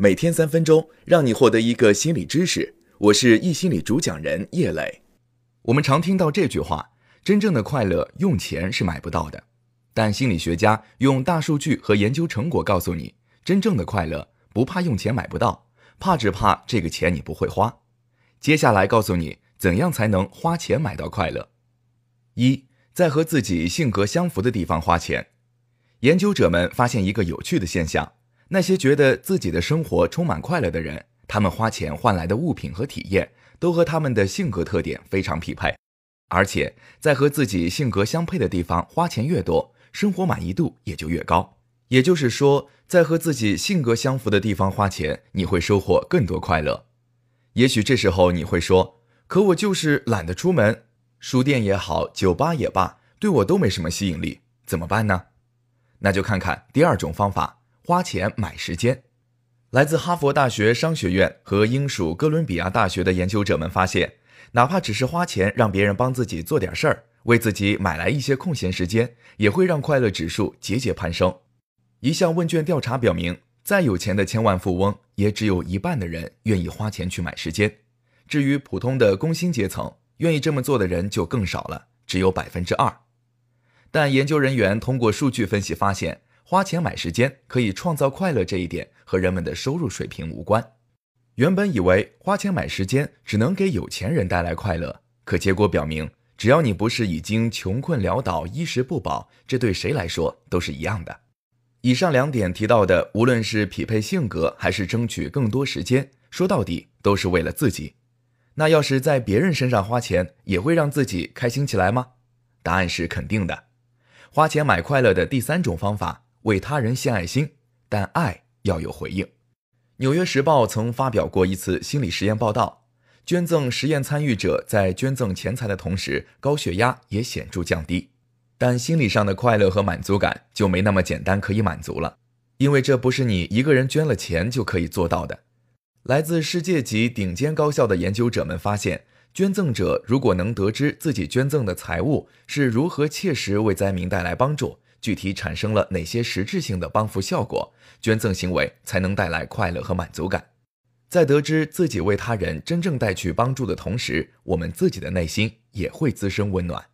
每天三分钟，让你获得一个心理知识。我是易心理主讲人叶磊。我们常听到这句话：真正的快乐用钱是买不到的。但心理学家用大数据和研究成果告诉你，真正的快乐不怕用钱买不到，怕只怕这个钱你不会花。接下来告诉你怎样才能花钱买到快乐。一，在和自己性格相符的地方花钱。研究者们发现一个有趣的现象。那些觉得自己的生活充满快乐的人，他们花钱换来的物品和体验都和他们的性格特点非常匹配，而且在和自己性格相配的地方花钱越多，生活满意度也就越高。也就是说，在和自己性格相符的地方花钱，你会收获更多快乐。也许这时候你会说：“可我就是懒得出门，书店也好，酒吧也罢，对我都没什么吸引力，怎么办呢？”那就看看第二种方法。花钱买时间，来自哈佛大学商学院和英属哥伦比亚大学的研究者们发现，哪怕只是花钱让别人帮自己做点事儿，为自己买来一些空闲时间，也会让快乐指数节节攀升。一项问卷调查表明，再有钱的千万富翁，也只有一半的人愿意花钱去买时间。至于普通的工薪阶层，愿意这么做的人就更少了，只有百分之二。但研究人员通过数据分析发现。花钱买时间可以创造快乐这一点和人们的收入水平无关。原本以为花钱买时间只能给有钱人带来快乐，可结果表明，只要你不是已经穷困潦倒、衣食不保，这对谁来说都是一样的。以上两点提到的，无论是匹配性格还是争取更多时间，说到底都是为了自己。那要是在别人身上花钱，也会让自己开心起来吗？答案是肯定的。花钱买快乐的第三种方法。为他人献爱心，但爱要有回应。《纽约时报》曾发表过一次心理实验报道，捐赠实验参与者在捐赠钱财的同时，高血压也显著降低。但心理上的快乐和满足感就没那么简单可以满足了，因为这不是你一个人捐了钱就可以做到的。来自世界级顶尖高校的研究者们发现，捐赠者如果能得知自己捐赠的财物是如何切实为灾民带来帮助。具体产生了哪些实质性的帮扶效果，捐赠行为才能带来快乐和满足感？在得知自己为他人真正带去帮助的同时，我们自己的内心也会滋生温暖。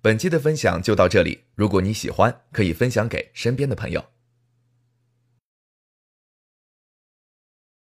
本期的分享就到这里，如果你喜欢，可以分享给身边的朋友。